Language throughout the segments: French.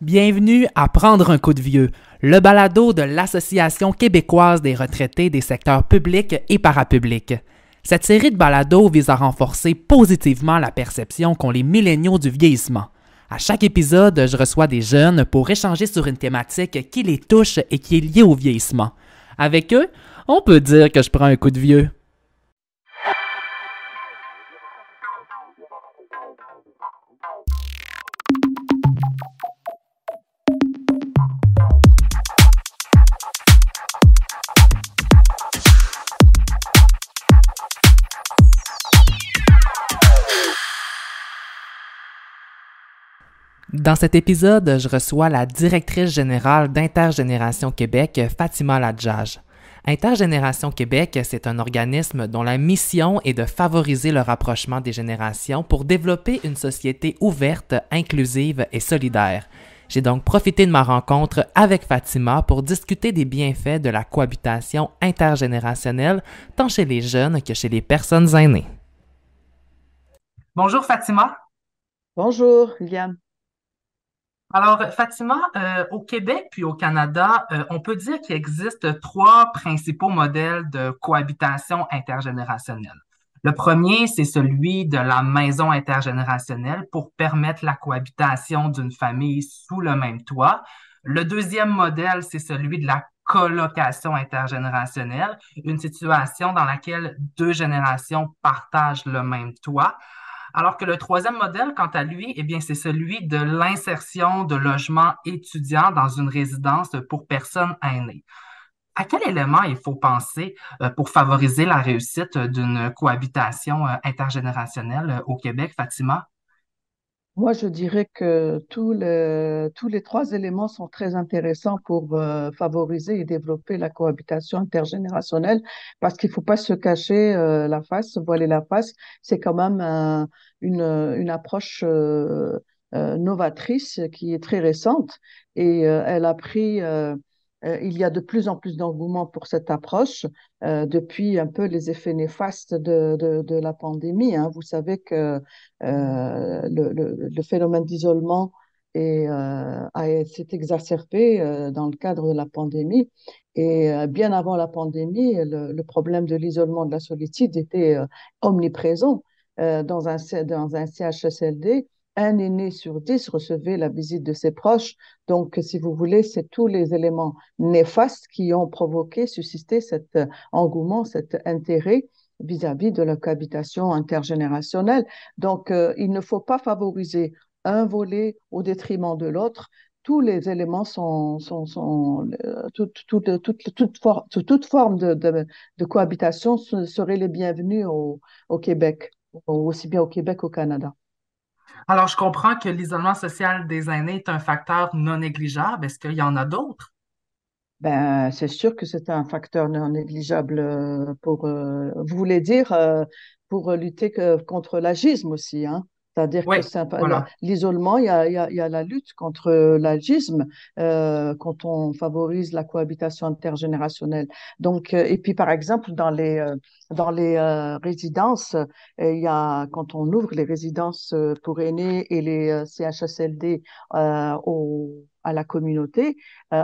Bienvenue à Prendre un coup de vieux, le balado de l'Association québécoise des retraités des secteurs publics et parapublics. Cette série de balados vise à renforcer positivement la perception qu'ont les milléniaux du vieillissement. À chaque épisode, je reçois des jeunes pour échanger sur une thématique qui les touche et qui est liée au vieillissement. Avec eux, on peut dire que je prends un coup de vieux. Dans cet épisode, je reçois la directrice générale d'Intergénération Québec, Fatima Ladjage. Intergénération Québec, c'est un organisme dont la mission est de favoriser le rapprochement des générations pour développer une société ouverte, inclusive et solidaire. J'ai donc profité de ma rencontre avec Fatima pour discuter des bienfaits de la cohabitation intergénérationnelle, tant chez les jeunes que chez les personnes aînées. Bonjour Fatima. Bonjour, Liane. Alors, Fatima, euh, au Québec puis au Canada, euh, on peut dire qu'il existe trois principaux modèles de cohabitation intergénérationnelle. Le premier, c'est celui de la maison intergénérationnelle pour permettre la cohabitation d'une famille sous le même toit. Le deuxième modèle, c'est celui de la colocation intergénérationnelle, une situation dans laquelle deux générations partagent le même toit. Alors que le troisième modèle, quant à lui, eh bien, c'est celui de l'insertion de logements étudiants dans une résidence pour personnes aînées. À quel élément il faut penser euh, pour favoriser la réussite d'une cohabitation euh, intergénérationnelle euh, au Québec, Fatima? Moi, je dirais que tous les, tous les trois éléments sont très intéressants pour euh, favoriser et développer la cohabitation intergénérationnelle parce qu'il ne faut pas se cacher euh, la face, se voiler la face. C'est quand même une, une approche euh, novatrice qui est très récente et elle a pris il y a de plus en plus d'engouement pour cette approche euh, depuis un peu les effets néfastes de, de, la pandémie. Hein. Vous savez que euh, le, le, phénomène d'isolement s'est exacerbé dans le cadre de la pandémie. Et bien avant la pandémie, le, problème de l'isolement de la solitude était omniprésent dans, un, dans un CHSLD un aîné sur dix recevait la visite de ses proches. Donc, si vous voulez, c'est tous les éléments néfastes qui ont provoqué, suscité cet euh, engouement, cet intérêt vis-à-vis de la cohabitation intergénérationnelle. Donc, euh, il ne faut pas favoriser un volet au détriment de l'autre. Tous les éléments sont, sont, sont euh, toute, toute, toute, toute, forme de, de, cohabitation seraient les bienvenus au, au Québec, aussi bien au Québec qu'au Canada. Alors, je comprends que l'isolement social des aînés est un facteur non négligeable. Est-ce qu'il y en a d'autres? Ben, c'est sûr que c'est un facteur non négligeable euh, pour, euh, vous voulez dire, euh, pour lutter contre l'agisme aussi, hein? C'est-à-dire que l'isolement, il y a, y, a, y a, la lutte contre l'agisme euh, quand on favorise la cohabitation intergénérationnelle. Donc, et puis par exemple dans les dans les résidences, il y a quand on ouvre les résidences pour aînés et les CHSLD au à la communauté, euh,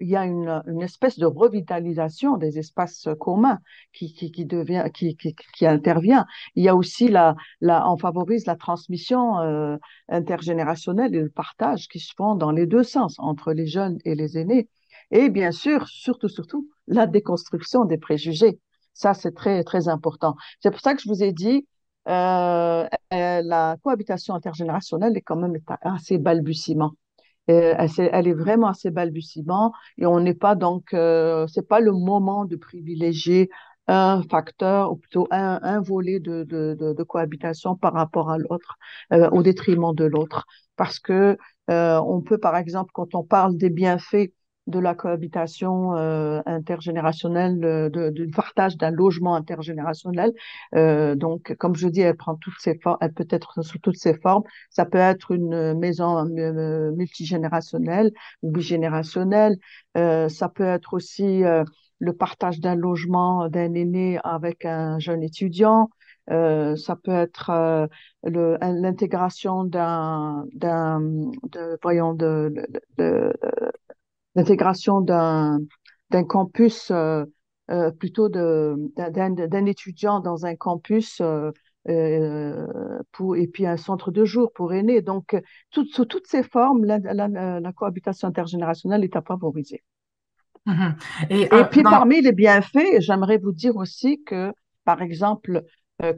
il y a une, espèce de revitalisation des espaces communs qui, devient, qui, intervient. Il y a aussi la, la on favorise la transmission euh, intergénérationnelle et le partage qui se font dans les deux sens entre les jeunes et les aînés. Et bien sûr, surtout, surtout, la déconstruction des préjugés. Ça, c'est très, très important. C'est pour ça que je vous ai dit, euh, euh la cohabitation intergénérationnelle est quand même assez balbutiement. Euh, elle, est vraiment assez balbutiement et on n'est pas donc, euh, c'est pas le moment de privilégier un facteur ou plutôt un, un volet de, de, de, cohabitation par rapport à l'autre, euh, au détriment de l'autre. Parce que on peut, par exemple, quand on parle des bienfaits de la cohabitation euh, intergénérationnelle, euh, de, du partage d'un logement intergénérationnel. Euh, donc, comme je dis, elle prend toutes ses formes, elle peut être sous toutes ses formes. Ça peut être une maison euh, multigénérationnelle ou bigénérationnelle. Euh, ça peut être aussi euh, le partage d'un logement d'un aîné avec un jeune étudiant. Euh, ça peut être euh, l'intégration d'un, d'un, de, voyons, de, de, de- l'intégration d'un d'un campus euh, euh, plutôt de d'un d'un étudiant dans un campus euh, pour et puis un centre de jour pour aînés. Donc toutes sous toutes ces formes, la, la, la cohabitation intergénérationnelle est à favoriser. Mhm. Et Et puis dans, parmi les bienfaits, j'aimerais vous dire aussi que, par exemple,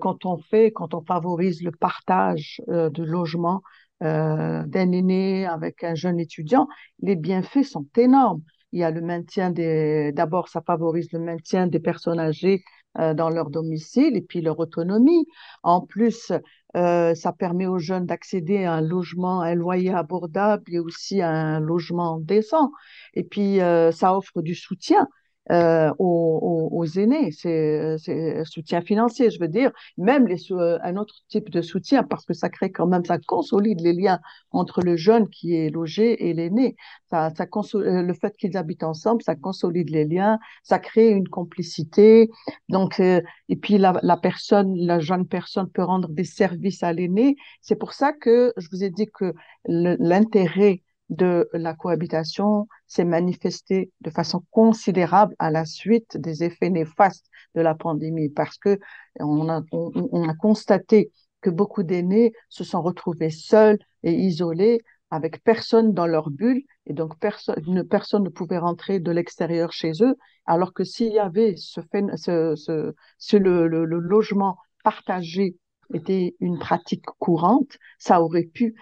quand on fait, quand on favorise le partage euh, de logement euh, d'un aîné avec un jeune étudiant, les bienfaits sont énormes. Il y a le maintien des, d'abord, ça favorise le maintien des personnes âgées euh, dans leur domicile et puis leur autonomie. En plus, euh, ça permet aux jeunes d'accéder à un logement, à un loyer abordable et aussi à un logement décent. Et puis, ça offre du soutien euh, aux, aux, aînés, c'est un soutien financier, je veux dire, même les, euh, un autre type de soutien, parce que ça crée quand même, ça consolide les liens entre le jeune qui est logé et l'aîné. Ça, ça euh, le fait qu'ils habitent ensemble, ça consolide les liens, ça crée une complicité. Donc, euh, et puis la, la personne, la jeune personne peut rendre des services à l'aîné. C'est pour ça que je vous ai dit que l'intérêt de la cohabitation s'est manifesté de façon considérable à la suite des effets néfastes de la pandémie. Parce que on a, on, a constaté que beaucoup d'aînés se sont retrouvés seuls et isolés avec personne dans leur bulle et donc personne, ne, personne ne pouvait rentrer de l'extérieur chez eux alors que s'il y avait ce, ce, ce, ce le, le, le logement partagé était une pratique courante, ça aurait pu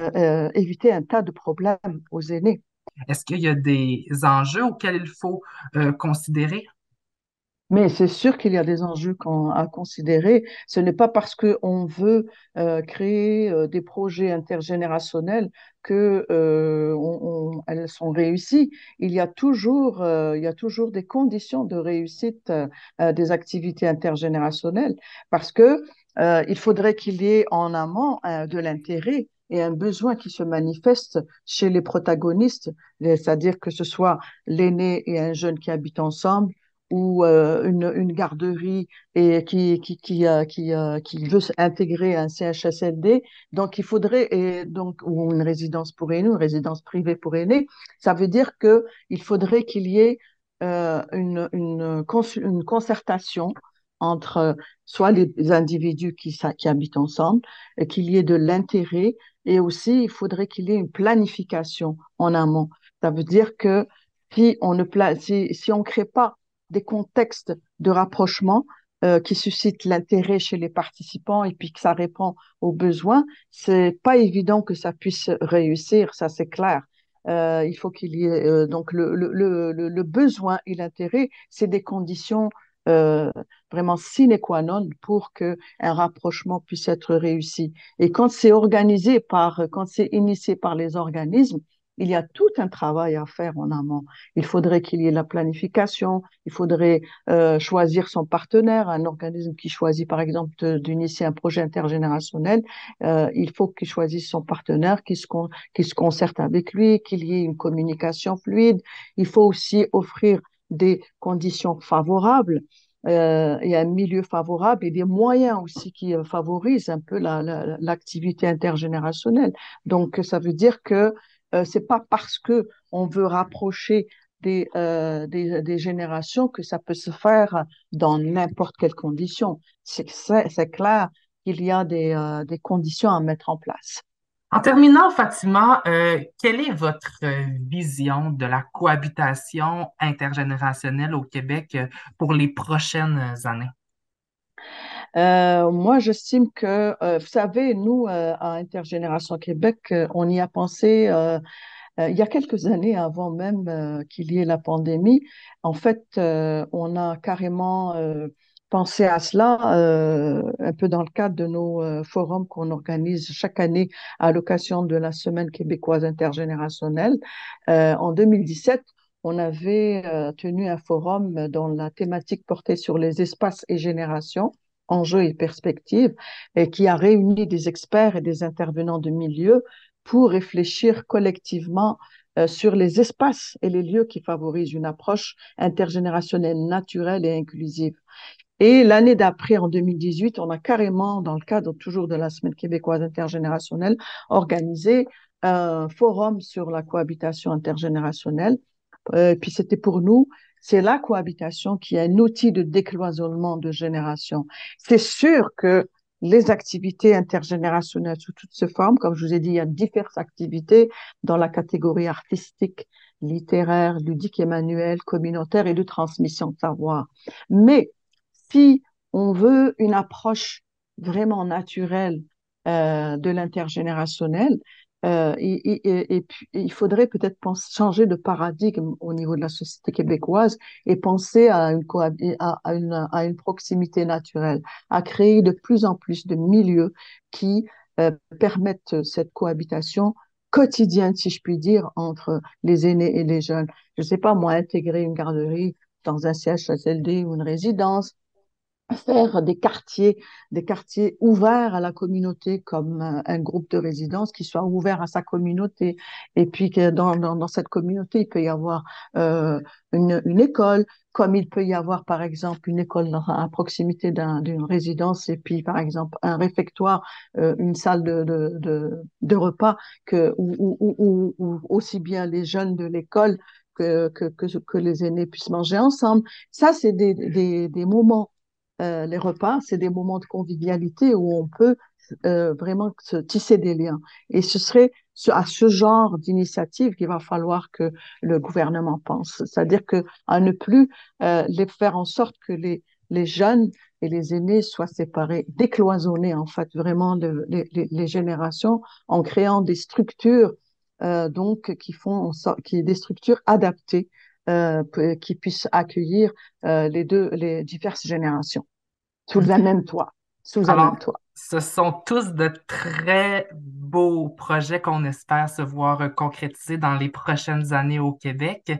euh, éviter un tas de problèmes aux aînés. est-ce qu'il y a des enjeux auxquels il faut euh, considérer? Mais c'est sûr qu'il y a des enjeux à considérer. Ce n'est pas parce qu'on veut euh, créer euh, des projets intergénérationnels que euh, on- on- elles sont réussies. Il y a toujours, euh, il y a toujours des conditions de réussite euh, euh, des activités intergénérationnelles parce que euh, il faudrait qu'il y ait en amont euh, de l'intérêt et un besoin qui se manifeste chez les protagonistes, c'est-à-dire que ce soit l'aîné et un jeune qui habitent ensemble ou euh, une, une garderie et qui, qui, qui, euh, qui, euh, veut intégrer un CHSLD. Donc, il faudrait, et donc, ou une résidence pour aînés, une résidence privée pour aînés. Ça veut dire que il faudrait qu'il y ait euh, une, une, concertation entre soit les individus qui, qui habitent ensemble, qu'il y ait de l'intérêt, et aussi il faudrait qu'il y ait une planification en amont. Ça veut dire que si on ne pla- si, on crée pas des contextes de rapprochement euh, qui suscitent l'intérêt chez les participants et puis que ça répond aux besoins, c'est pas évident que ça puisse réussir, ça c'est clair. Euh, il faut qu'il y ait euh, donc le besoin et l'intérêt, c'est des conditions euh, vraiment sine qua non pour que un rapprochement puisse être réussi. Et quand c'est organisé par, quand c'est initié par les organismes, il y a tout un travail à faire en amont. Il faudrait qu'il y ait la planification, il faudrait euh, choisir son partenaire, un organisme qui choisit par exemple d'initier un projet intergénérationnel, euh, il faut qu'il choisisse son partenaire, qu'il se, con- se concerte avec lui, qu'il y ait une communication fluide. Il faut aussi offrir des conditions favorables euh, et un milieu favorable et des moyens aussi qui euh, favorisent un peu la, la- l'activité intergénérationnelle. Donc, ça veut dire que euh, c'est pas parce que on veut rapprocher des, euh, des, des générations que ça peut se faire dans n'importe quelle condition. C'est clair qu'il y a des, euh, des conditions à mettre en place. En terminant, Fatima, euh, quelle est votre euh, vision de la cohabitation intergénérationnelle au Québec euh, pour les prochaines années? Moi, j'estime que, vous savez, nous, à Intergénération Québec, on y a pensé il y a quelques années, avant même qu'il y ait la pandémie. En fait, on a carrément pensé à cela euh, un peu dans le cadre de nos euh, forums qu'on organise chaque année à l'occasion de la Semaine québécoise intergénérationnelle. Euh, en 2017, on avait euh, tenu un forum dont la thématique portait sur les espaces et générations, enjeux et perspectives, et qui a réuni des experts et des intervenants de milieu pour réfléchir collectivement sur les espaces et les lieux qui favorisent une approche intergénérationnelle naturelle et inclusive. Et l'année d'après, en 2018, on a carrément, dans le cadre toujours de la Semaine québécoise intergénérationnelle, organisé un forum sur la cohabitation intergénérationnelle. Euh, puis c'était pour nous, c'est la cohabitation qui est un outil de décloisonnement de génération. C'est sûr que les activités intergénérationnelles sous toutes ces formes, comme je vous ai dit, il y a diverses activités dans la catégorie artistique, littéraire, ludique et manuelle, communautaire et de transmission de savoir. Mais si on veut une approche vraiment naturelle euh, de l'intergénérationnel, euh, il faudrait peut-être changer de paradigme au niveau de la société québécoise et penser à une, à, à une proximité naturelle, à créer de plus en plus de milieux qui euh, permettent cette cohabitation quotidienne, si je puis dire, entre les aînés et les jeunes. Je ne sais pas, moi, intégrer une garderie dans un CHSLD ou une résidence, faire des quartiers, des quartiers ouverts à la communauté comme un, un, groupe de résidence qui soit ouvert à sa communauté. Et puis que dans, dans, dans cette communauté, il peut y avoir euh, une, une, école, comme il peut y avoir par exemple une école dans, à proximité d'une résidence et puis par exemple un réfectoire, euh, une salle de, de, de, repas que où, où, où, aussi bien les jeunes de l'école que, que, que, les aînés puissent manger ensemble. Ça, c'est des, des, des moments euh, les repas, c'est des moments de convivialité où on peut euh, vraiment se tisser des liens. Et ce serait à ce genre d'initiative qu'il va falloir que le gouvernement pense. C'est-à-dire que à ne plus euh, les faire en sorte que les, les jeunes et les aînés soient séparés, décloisonnés en fait vraiment les, les, générations en créant des structures euh, donc qui font qui des structures adaptées euh, qui puissent accueillir euh, les deux, les diverses générations sous un même toit. Sous même toit. Ce sont tous de très beaux projets qu'on espère se voir concrétisés dans les prochaines années au Québec.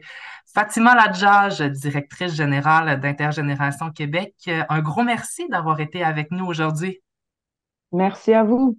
Fatima Ladjage, directrice générale d'Intergénération Québec, un gros merci d'avoir été avec nous aujourd'hui. Merci à vous.